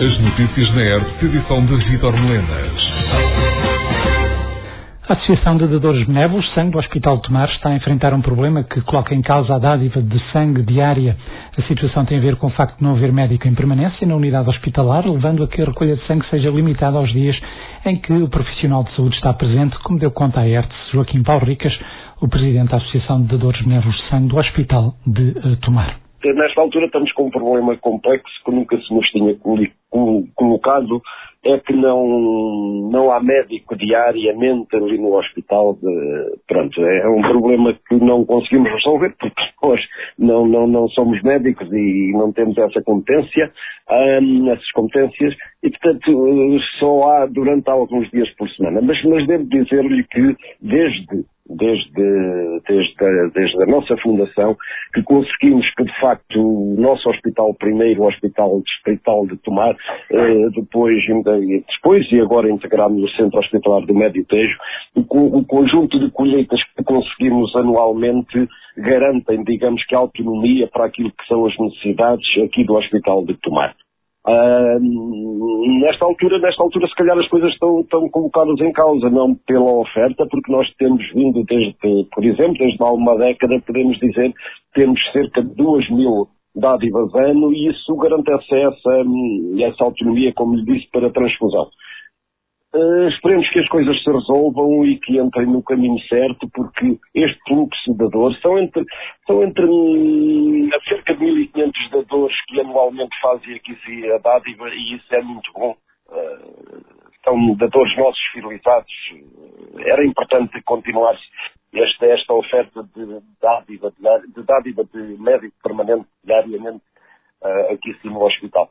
As notícias na ERP, edição de Vitor Melenas. A Associação de Dadores Benévolos Sangue do Hospital de Tomar está a enfrentar um problema que coloca em causa a dádiva de sangue diária. A situação tem a ver com o facto de não haver médico em permanência na unidade hospitalar, levando a que a recolha de sangue seja limitada aos dias em que o profissional de saúde está presente, como deu conta à ERTS Joaquim Paulo Ricas, o presidente da Associação de Dadores Benévolos Sangue do Hospital de uh, Tomar. Nesta altura estamos com um problema complexo que nunca se nos tinha colocado, é que não, não há médico diariamente ali no hospital. De, pronto, é um problema que não conseguimos resolver porque nós não, não, não somos médicos e não temos essa competência, hum, essas competências, e portanto só há durante alguns dias por semana. Mas, mas devo dizer-lhe que desde desde, desde, desde a nossa fundação, que conseguimos que de facto o nosso hospital primeiro, o Hospital Distrital de Tomar, eh, depois, depois e agora integrado no Centro Hospitalar do Médio Tejo, o, o conjunto de colheitas que conseguimos anualmente garantem, digamos que, autonomia para aquilo que são as necessidades aqui do Hospital de Tomar. Uh, nesta altura, nesta altura, se calhar as coisas estão, estão colocadas em causa, não pela oferta, porque nós temos vindo desde, por exemplo, desde há uma década, podemos dizer, temos cerca de 2 mil dádivas ano e isso garante essa, essa autonomia, como lhe disse, para a transfusão. Uh, esperemos que as coisas se resolvam e que entrem no caminho certo, porque este fluxo de dor são entre, são entre hum, cerca de 1.500 dadores que anualmente fazem aqui a dádiva e isso é muito bom. Uh, são dadores nossos fidelizados. Era importante continuar esta, esta oferta de dádiva de, dádiva de médico permanente diariamente uh, aqui sim no hospital.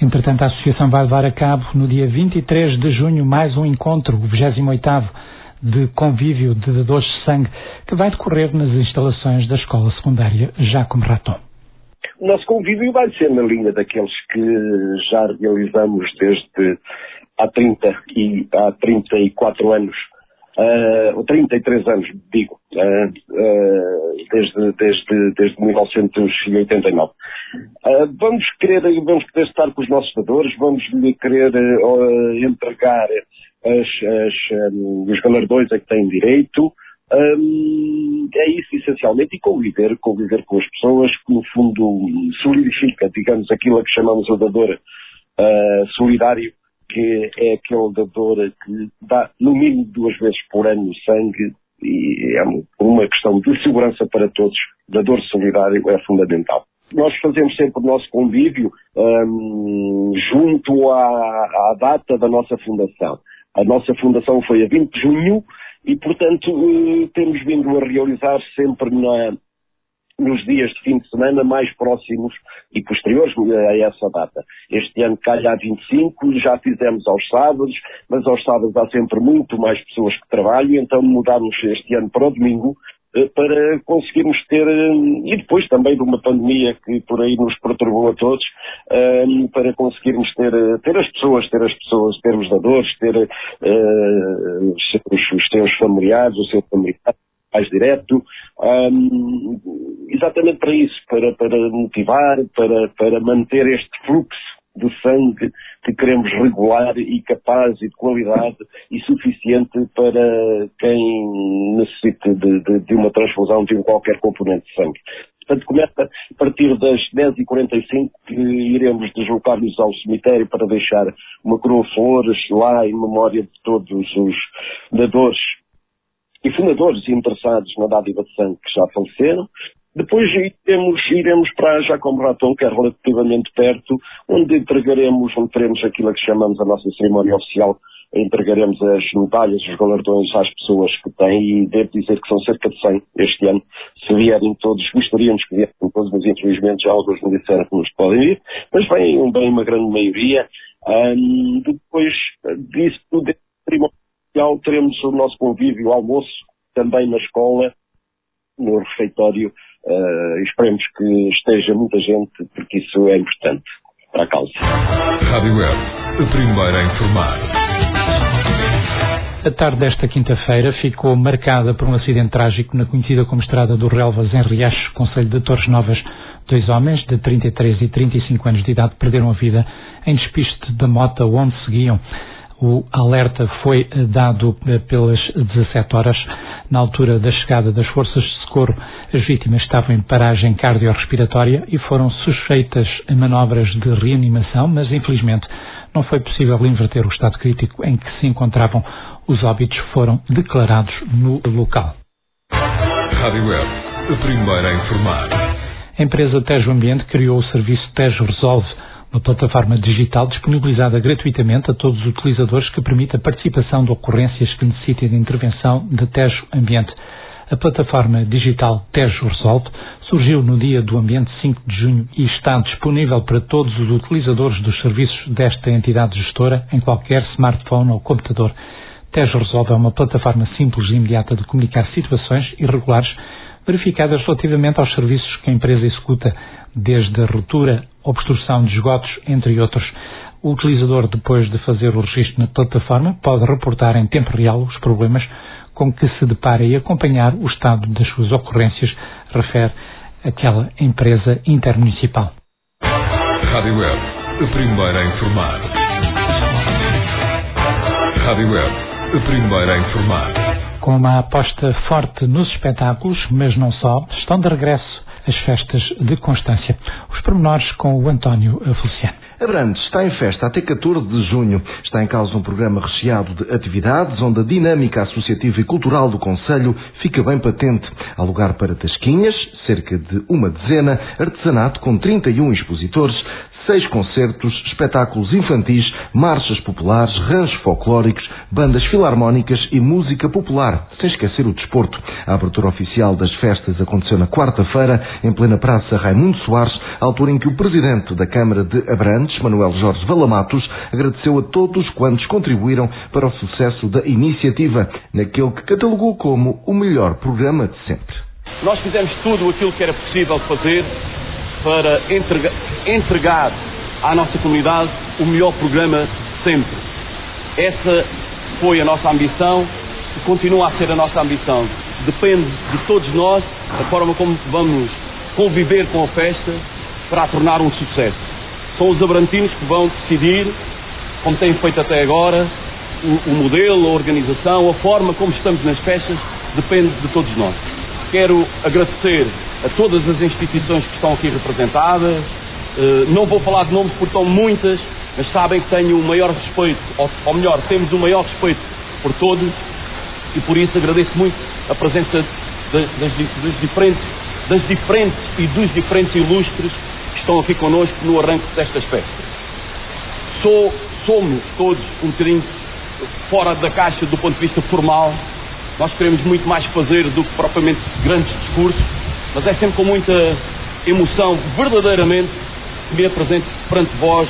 Entretanto, a Associação vai levar a cabo no dia 23 de junho mais um encontro, o 28 de convívio de dadores de sangue, que vai decorrer nas instalações da Escola Secundária Jacome Raton. O nosso convívio vai ser na linha daqueles que já realizamos desde há 30 e há 34 anos uh, 33 anos, digo, uh, uh, desde, desde, desde 1989. Uh, vamos querer, vamos querer estar com os nossos dadores, vamos lhe querer entregar as, as, um, os galardões a que têm direito, um, é isso essencialmente, e conviver, conviver com as pessoas que no fundo solidifica, digamos, aquilo a que chamamos o dador uh, solidário, que é aquele dador que dá no mínimo duas vezes por ano sangue e é uma questão de segurança para todos. Dador solidário é fundamental. Nós fazemos sempre o nosso convívio um, junto à, à data da nossa fundação. A nossa fundação foi a 20 de junho e, portanto, eh, temos vindo a realizar sempre na, nos dias de fim de semana mais próximos e posteriores a essa data. Este ano calha a 25, já fizemos aos sábados, mas aos sábados há sempre muito mais pessoas que trabalham, então mudámos este ano para o domingo eh, para conseguirmos ter, eh, e depois também de uma pandemia que por aí nos perturbou a todos, eh, para conseguirmos ter, ter as pessoas, ter as pessoas, ter os dadores, ter uh, os seus familiares, o seu familiar, mais direto, um, exatamente para isso, para, para motivar, para, para manter este fluxo de sangue que queremos regular e capaz e de qualidade e suficiente para quem necessite de, de, de uma transfusão de qualquer componente de sangue. Portanto, começa a partir das 10h45 que iremos deslocar-nos ao cemitério para deixar uma coroa flores lá em memória de todos os dadores e fundadores interessados na dádiva de sangue que já faleceram. Depois iremos, iremos para Jacom Raton, que é relativamente perto, onde entregaremos, onde teremos aquilo que chamamos a nossa cerimónia oficial, entregaremos as medalhas, os galardões às pessoas que têm, e devo dizer que são cerca de 100 este ano. Se vierem todos, gostaríamos que vierem todos, mas infelizmente já alguns me disseram que nos podem ir, mas vem bem uma grande maioria. Um, depois disso, desse cerimónia teremos o nosso convívio, o almoço, também na escola, no refeitório. Uh, esperemos que esteja muita gente, porque isso é importante para a causa. Rádio Web, a primeira a informar. A tarde desta quinta-feira ficou marcada por um acidente trágico na conhecida como Estrada do Relvas, em Riacho, Conselho de Torres Novas, Dois homens de 33 e 35 anos de idade perderam a vida em despiste da moto onde seguiam. O alerta foi dado eh, pelas 17 horas. Na altura da chegada das forças de socorro, as vítimas estavam em paragem cardiorrespiratória e foram sujeitas a manobras de reanimação, mas infelizmente não foi possível inverter o estado crítico em que se encontravam. Os óbitos foram declarados no local. Rádio Web, a primeira a informar. A empresa Tejo Ambiente criou o serviço Tejo Resolve, uma plataforma digital disponibilizada gratuitamente a todos os utilizadores que permite a participação de ocorrências que necessitem de intervenção de Tejo Ambiente. A plataforma digital Tejo Resolve surgiu no dia do Ambiente 5 de junho e está disponível para todos os utilizadores dos serviços desta entidade gestora em qualquer smartphone ou computador. Tejo Resolve é uma plataforma simples e imediata de comunicar situações irregulares verificadas relativamente aos serviços que a empresa executa, desde a ruptura, obstrução de esgotos, entre outros. O utilizador, depois de fazer o registro na plataforma, pode reportar em tempo real os problemas com que se depara e acompanhar o estado das suas ocorrências, refere aquela empresa intermunicipal. Rádio Web, a primeira a informar. Rádio Web, a primeira a informar. Com uma aposta forte nos espetáculos, mas não só, estão de regresso as festas de Constância. Os pormenores com o António Feliciano. Abrantes está em festa até 14 de junho. Está em causa um programa recheado de atividades onde a dinâmica associativa e cultural do Conselho fica bem patente. Há lugar para tasquinhas, cerca de uma dezena, artesanato com 31 expositores, seis concertos, espetáculos infantis, marchas populares, ranchos folclóricos, bandas filarmónicas e música popular, sem esquecer o desporto. A abertura oficial das festas aconteceu na quarta-feira, em plena Praça Raimundo Soares, altura em que o presidente da Câmara de Abrantes, Manuel Jorge Valamatos, agradeceu a todos quantos contribuíram para o sucesso da iniciativa, naquele que catalogou como o melhor programa de sempre. Nós fizemos tudo aquilo que era possível fazer para entregar, entregar à nossa comunidade o melhor programa sempre. Essa foi a nossa ambição e continua a ser a nossa ambição. Depende de todos nós a forma como vamos conviver com a festa para a tornar um sucesso. São os abrantinos que vão decidir, como têm feito até agora, o, o modelo, a organização, a forma como estamos nas festas, depende de todos nós. Quero agradecer a todas as instituições que estão aqui representadas. Uh, não vou falar de nomes porque estão muitas, mas sabem que tenho o maior respeito, ou, ou melhor, temos o maior respeito por todos e por isso agradeço muito a presença das, das, das, diferentes, das diferentes e dos diferentes ilustres que estão aqui connosco no arranque destas festas. Sou, somos todos um bocadinho fora da caixa do ponto de vista formal. Nós queremos muito mais fazer do que propriamente grandes discursos mas é sempre com muita emoção, verdadeiramente, que me apresento perante vós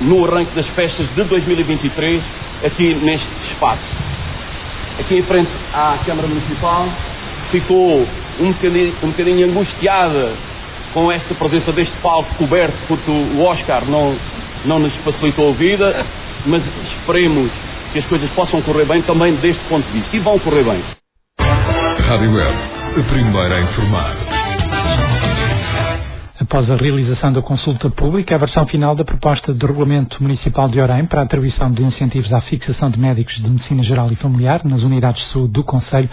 no arranque das festas de 2023, aqui neste espaço. Aqui em frente à Câmara Municipal, ficou um bocadinho, um bocadinho angustiada com esta presença deste palco coberto, porque o Oscar não, não nos facilitou a vida, mas esperemos que as coisas possam correr bem também deste ponto de vista. E vão correr bem. Rádio Web, a primeira a informar. Após a realização da consulta pública, a versão final da proposta de regulamento municipal de Orem para a atribuição de incentivos à fixação de médicos de medicina geral e familiar nas unidades de saúde do Conselho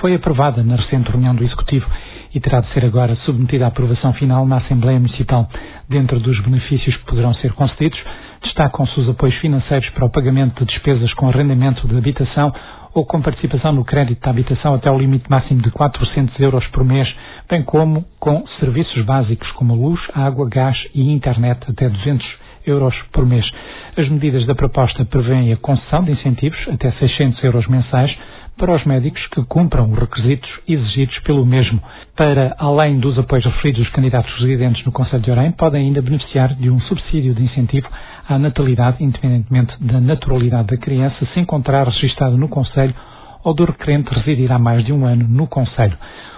foi aprovada na recente reunião do Executivo e terá de ser agora submetida à aprovação final na Assembleia Municipal. Dentro dos benefícios que poderão ser concedidos, destacam-se os apoios financeiros para o pagamento de despesas com arrendamento de habitação ou com participação no crédito de habitação até o limite máximo de 400 euros por mês, bem como com serviços básicos como luz, água, gás e internet até 200 euros por mês. As medidas da proposta prevêem a concessão de incentivos até 600 euros mensais para os médicos que cumpram os requisitos exigidos pelo mesmo. Para, além dos apoios referidos, os candidatos residentes no Conselho de Orem podem ainda beneficiar de um subsídio de incentivo à natalidade, independentemente da naturalidade da criança, se encontrar registado no Conselho ou do requerente residir há mais de um ano no Conselho.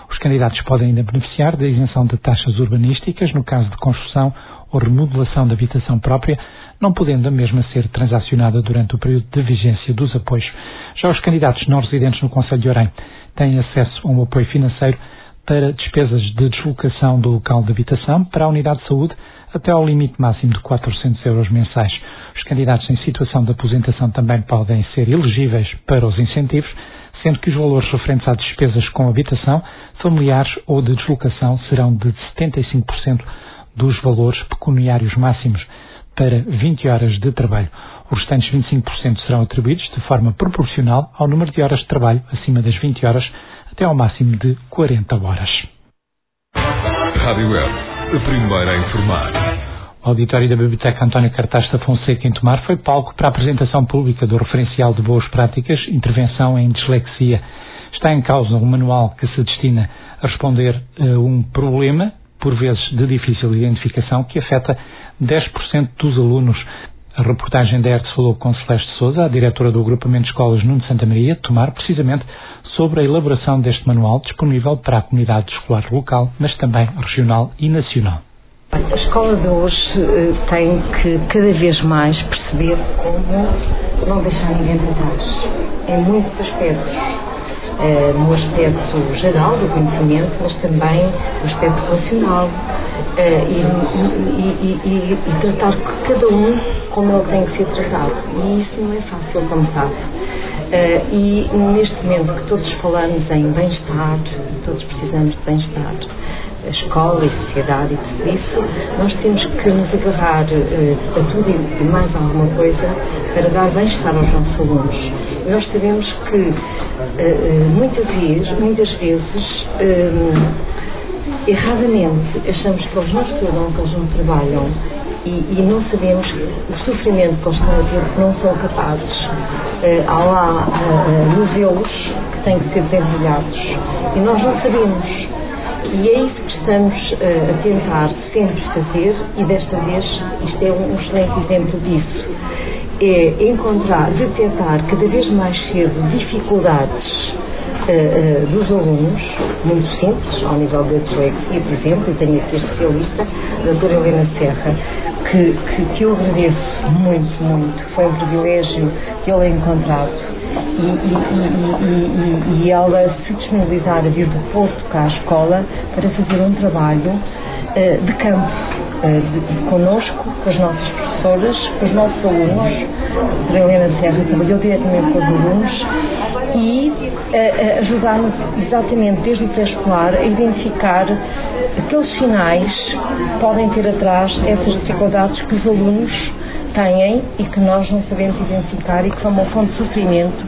Os candidatos podem ainda beneficiar da isenção de taxas urbanísticas no caso de construção ou remodelação da habitação própria, não podendo a mesma ser transacionada durante o período de vigência dos apoios. Já os candidatos não residentes no Conselho de Orem têm acesso a um apoio financeiro para despesas de deslocação do local de habitação para a unidade de saúde até ao limite máximo de 400 euros mensais. Os candidatos em situação de aposentação também podem ser elegíveis para os incentivos, sendo que os valores referentes às despesas com habitação, familiares ou de deslocação serão de 75% dos valores pecuniários máximos para 20 horas de trabalho. Os restantes 25% serão atribuídos de forma proporcional ao número de horas de trabalho acima das 20 horas até ao máximo de 40 horas. Rádio Web, a primeira a informar. O auditório da Biblioteca António Cartaz da Fonseca em Tomar foi palco para a apresentação pública do referencial de boas práticas Intervenção em Dislexia. Está em causa um manual que se destina a responder a um problema, por vezes de difícil identificação, que afeta 10% dos alunos. A reportagem da ERTS falou com Celeste Souza, a diretora do agrupamento de escolas Nuno Santa Maria, Tomar, precisamente sobre a elaboração deste manual disponível para a comunidade escolar local, mas também regional e nacional. A escola de hoje uh, tem que cada vez mais perceber como não deixar ninguém para trás, em muitos aspectos. Uh, no aspecto geral do conhecimento, mas também no aspecto relacional. Uh, e, e, e, e, tratar cada um como ele tem que ser tratado. E isso não é fácil, como sabe. E neste momento que todos falamos em bem-estar, todos precisamos de bem-estar, a escola e sociedade e tudo isso, nós temos que nos agarrar uh, a tudo e mais alguma coisa para dar bem-estar aos nossos alunos. Nós sabemos que uh, muitas vezes, muitas vezes erradamente achamos que eles não estudam, que eles não trabalham e, e, não sabemos o sofrimento que eles estão a ter, que não são capazes. Uh, há lá uh, modelos que têm que ser desenvolvidos e nós não sabemos. E é isso que estamos uh, a tentar sempre fazer e desta vez isto é um excelente exemplo disso. É encontrar, detectar cada vez mais cedo dificuldades dos alunos, muito simples, ao nível da dislexia, por exemplo, e tenho aqui a especialista, a doutora Helena Serra, que, que, que eu agradeço muito, muito. Foi um privilégio tê-la encontrado e, e, e, e, ela se disponibilizar a vir do Porto cá à escola para fazer um trabalho uh, de campo uh, de, conosco, com as nossas professoras, com os nossos alunos. A Helena Serra trabalhou diretamente com os alunos e uh, ajudar-nos exatamente desde o pré-escolar a identificar aqueles sinais podem ter atrás essas dificuldades que os alunos têm e que nós não sabemos identificar e que são uma fonte de sofrimento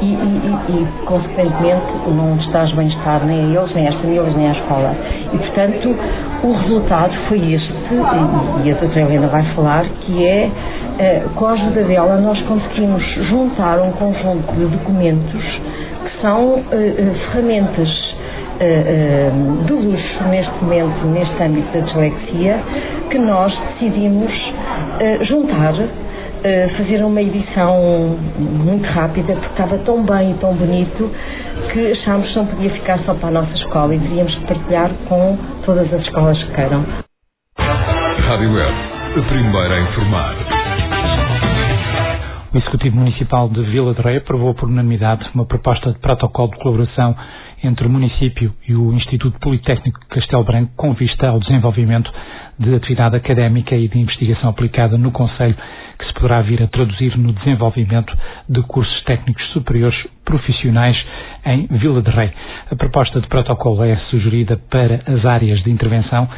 e, e, e, e consequentemente, não estás bem-estar nem a eles, nem às famílias, nem à escola. E, portanto, o resultado foi este, e, e a doutora Helena vai falar, que é, eh, com a ajuda dela, nós conseguimos juntar um conjunto de documentos que são eh, eh, ferramentas de luxo neste momento, neste âmbito da dislexia, que nós decidimos juntar fazer uma edição muito rápida porque estava tão bem e tão bonito que achámos que não podia ficar só para a nossa escola e teríamos que partilhar com todas as escolas que queiram. Rádio Web, a primeira a informar. O Executivo Municipal de Vila de Rei aprovou por unanimidade uma proposta de protocolo de colaboração entre o município e o Instituto Politécnico de Castelo Branco com vista ao desenvolvimento de atividade académica e de investigação aplicada no Conselho que se poderá vir a traduzir no desenvolvimento de cursos técnicos superiores profissionais em Vila de Rei. A proposta de protocolo é sugerida para as áreas de intervenção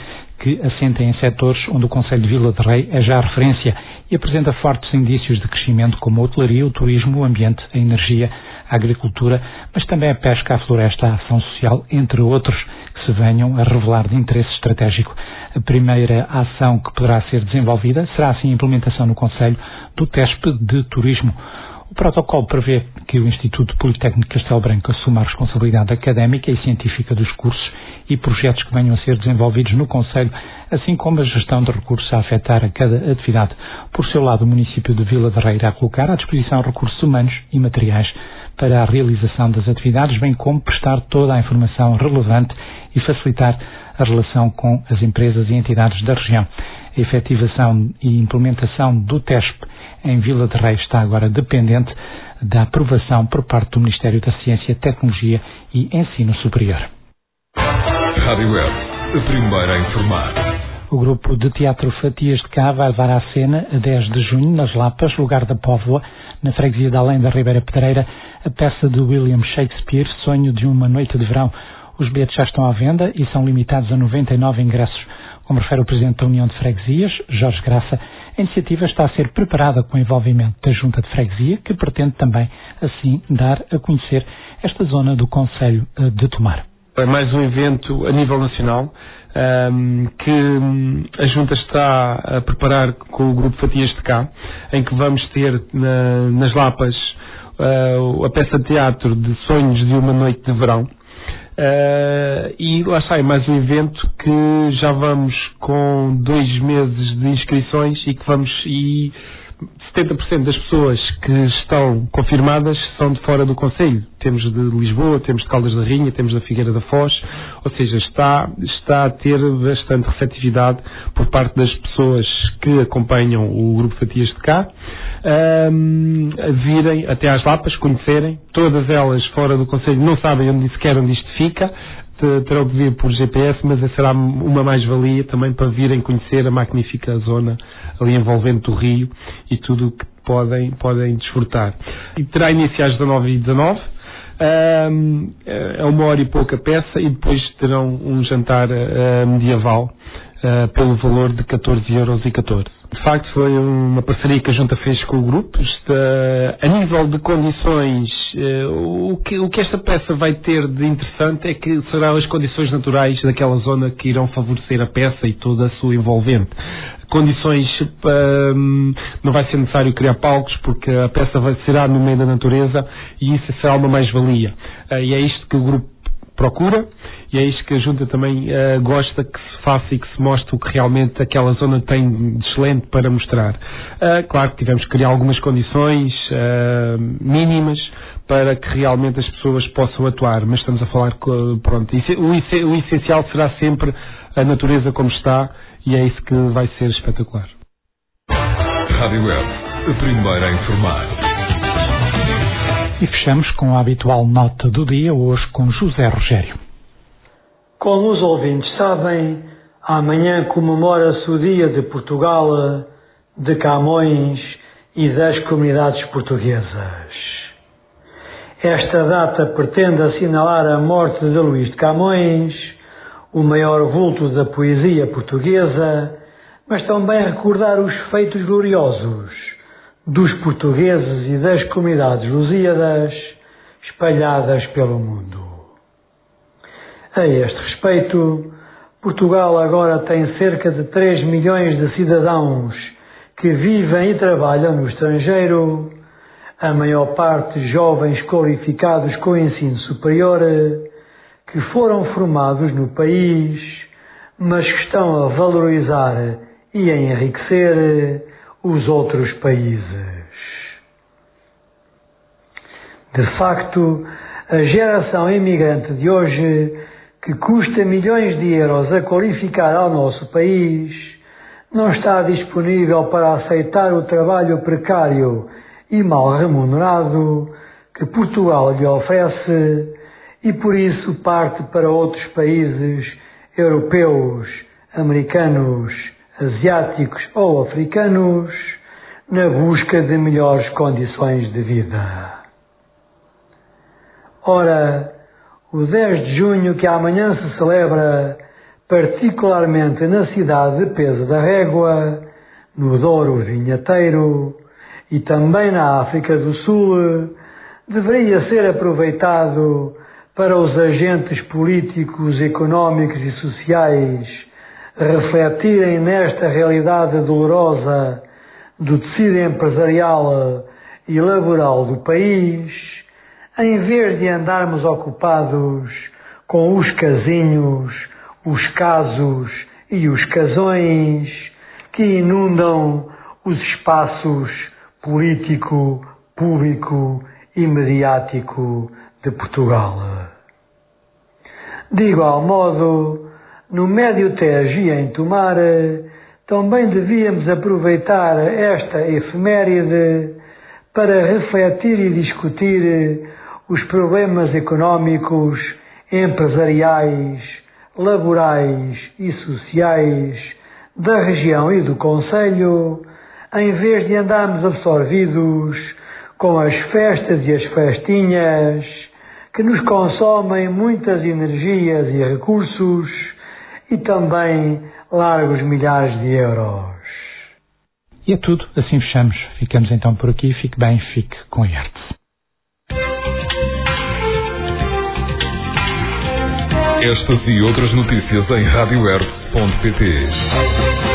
que assentem em setores onde o Conselho de Vila de Rei é já referência e apresenta fortes indícios de crescimento como a hotelaria, o turismo, o ambiente, a energia, a agricultura, mas também a pesca, a floresta, a ação social, entre outros, que se venham a revelar de interesse estratégico. A primeira ação que poderá ser desenvolvida será assim a implementação no Conselho do TESP de Turismo. O protocolo prevê que o Instituto Politécnico Castelo Branco assuma a responsabilidade académica e científica dos cursos e projetos que venham a ser desenvolvidos no Conselho, assim como a gestão de recursos a afetar a cada atividade. Por seu lado, o município de Vila de Rei irá colocar à disposição recursos humanos e materiais para a realização das atividades, bem como prestar toda a informação relevante e facilitar a relação com as empresas e entidades da região. A efetivação e implementação do TESP em Vila de Reis está agora dependente da aprovação por parte do Ministério da Ciência, Tecnologia e Ensino Superior. Rádio Web, a primeira a informar. O grupo de teatro Fatias de Cá vai levar à cena, a 10 de junho, nas Lapas, lugar da Póvoa, na freguesia de Além da Ribeira Pedreira, a peça de William Shakespeare, Sonho de uma Noite de Verão. Os bilhetes já estão à venda e são limitados a 99 ingressos. Como refere o Presidente da União de Freguesias, Jorge Graça, a iniciativa está a ser preparada com o envolvimento da Junta de Freguesia, que pretende também, assim, dar a conhecer esta zona do Conselho eh, de Tomar. É mais um evento a nível nacional um, que hum, a Junta está a preparar com o Grupo Fatias de Cá, em que vamos ter na, nas Lapas uh, a peça de teatro de Sonhos de uma Noite de Verão. Uh, e lá sai mais um evento que já vamos com dois meses de inscrições e que vamos e 70% das pessoas que estão confirmadas são de fora do Conselho. Temos de Lisboa, temos de Caldas da Rainha, temos da Figueira da Foz, ou seja, está, está a ter bastante receptividade por parte das pessoas que acompanham o Grupo Fatias de Cá, um, a virem até às Lapas, conhecerem, todas elas fora do Conselho não sabem onde sequer onde isto fica, terão que vir por GPS, mas será uma mais-valia também para virem conhecer a magnífica zona ali envolvente do rio e tudo o que podem, podem desfrutar. E terá início às 19 e 19 um, é uma hora e pouca peça e depois terão um jantar uh, medieval uh, pelo valor de 14 euros e 14. De facto, foi uma parceria que a Junta fez com o grupo. Está, a nível de condições, eh, o que, o que esta peça vai ter de interessante é que serão as condições naturais daquela zona que irão favorecer a peça e toda a sua envolvente condições um, não vai ser necessário criar palcos porque a peça vai, será no meio da natureza e isso será uma mais-valia. Uh, e é isto que o grupo procura e é isto que a Junta também uh, gosta que se faça e que se mostre o que realmente aquela zona tem de excelente para mostrar. Uh, claro que tivemos que criar algumas condições uh, mínimas para que realmente as pessoas possam atuar, mas estamos a falar, pronto, o, o essencial será sempre a natureza como está e é isso que vai ser espetacular. Rádio Web, a primeira a informar. E fechamos com a habitual nota do dia, hoje com José Rogério. Como os ouvintes sabem, amanhã comemora-se o Dia de Portugal, de Camões e das comunidades portuguesas. Esta data pretende assinalar a morte de Luís de Camões, o maior vulto da poesia portuguesa, mas também recordar os feitos gloriosos dos portugueses e das comunidades lusíadas espalhadas pelo mundo. A este respeito, Portugal agora tem cerca de 3 milhões de cidadãos que vivem e trabalham no estrangeiro, a maior parte jovens qualificados com ensino superior, que foram formados no país, mas que estão a valorizar e a enriquecer os outros países. De facto, a geração imigrante de hoje, que custa milhões de euros a qualificar ao nosso país, não está disponível para aceitar o trabalho precário e mal remunerado que Portugal lhe oferece e por isso parte para outros países europeus, americanos, asiáticos ou africanos na busca de melhores condições de vida. Ora, o 10 de junho, que amanhã se celebra, particularmente na cidade de Pesa da Régua, no Douro Vinheteiro e também na África do Sul, deveria ser aproveitado para os agentes políticos, económicos e sociais refletirem nesta realidade dolorosa do tecido empresarial e laboral do país, em vez de andarmos ocupados com os casinhos, os casos e os casões que inundam os espaços político, público e mediático de Portugal. De igual modo, no Médio Tejo e em Tomar, também devíamos aproveitar esta efeméride para refletir e discutir os problemas económicos, empresariais, laborais e sociais da região e do Conselho, em vez de andarmos absorvidos com as festas e as festinhas que nos consomem muitas energias e recursos e também largos milhares de euros. E é tudo, assim fechamos. Ficamos então por aqui. Fique bem, fique com a arte. Estas e outras notícias em radioerte.pt